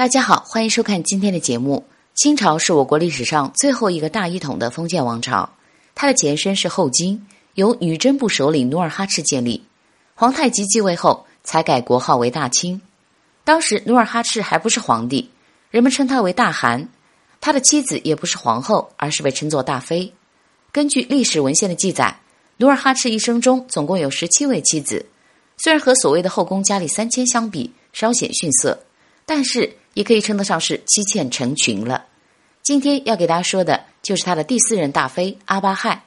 大家好，欢迎收看今天的节目。清朝是我国历史上最后一个大一统的封建王朝，它的前身是后金，由女真部首领努尔哈赤建立。皇太极继位后，才改国号为大清。当时努尔哈赤还不是皇帝，人们称他为大汗。他的妻子也不是皇后，而是被称作大妃。根据历史文献的记载，努尔哈赤一生中总共有十七位妻子，虽然和所谓的后宫佳丽三千相比稍显逊色，但是也可以称得上是妻妾成群了。今天要给大家说的就是他的第四任大妃阿巴亥。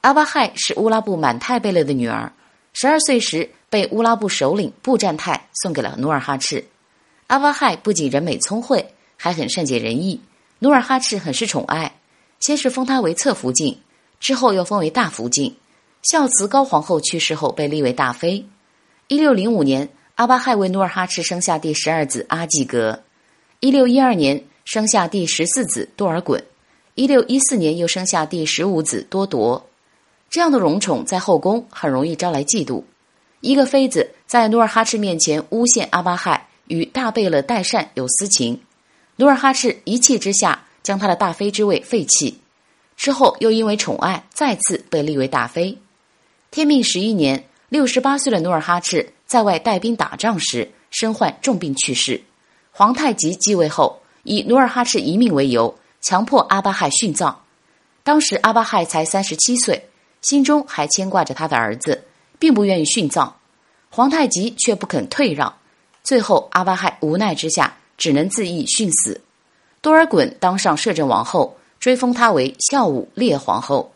阿巴亥是乌拉布满泰贝勒的女儿，十二岁时被乌拉布首领布占泰送给了努尔哈赤。阿巴亥不仅人美聪慧，还很善解人意。努尔哈赤很是宠爱，先是封她为侧福晋，之后又封为大福晋。孝慈高皇后去世后，被立为大妃。一六零五年，阿巴亥为努尔哈赤生下第十二子阿济格。一六一二年，生下第十四子多尔衮。一六一四年，又生下第十五子多铎。这样的荣宠在后宫很容易招来嫉妒。一个妃子在努尔哈赤面前诬陷阿巴亥与大贝勒代善有私情。努尔哈赤一气之下，将他的大妃之位废弃，之后又因为宠爱，再次被立为大妃。天命十一年，六十八岁的努尔哈赤在外带兵打仗时，身患重病去世。皇太极继位后，以努尔哈赤一命为由，强迫阿巴亥殉葬。当时阿巴亥才三十七岁，心中还牵挂着他的儿子，并不愿意殉葬。皇太极却不肯退让，最后阿巴亥无奈之下。只能自缢殉死。多尔衮当上摄政王后，追封她为孝武烈皇后。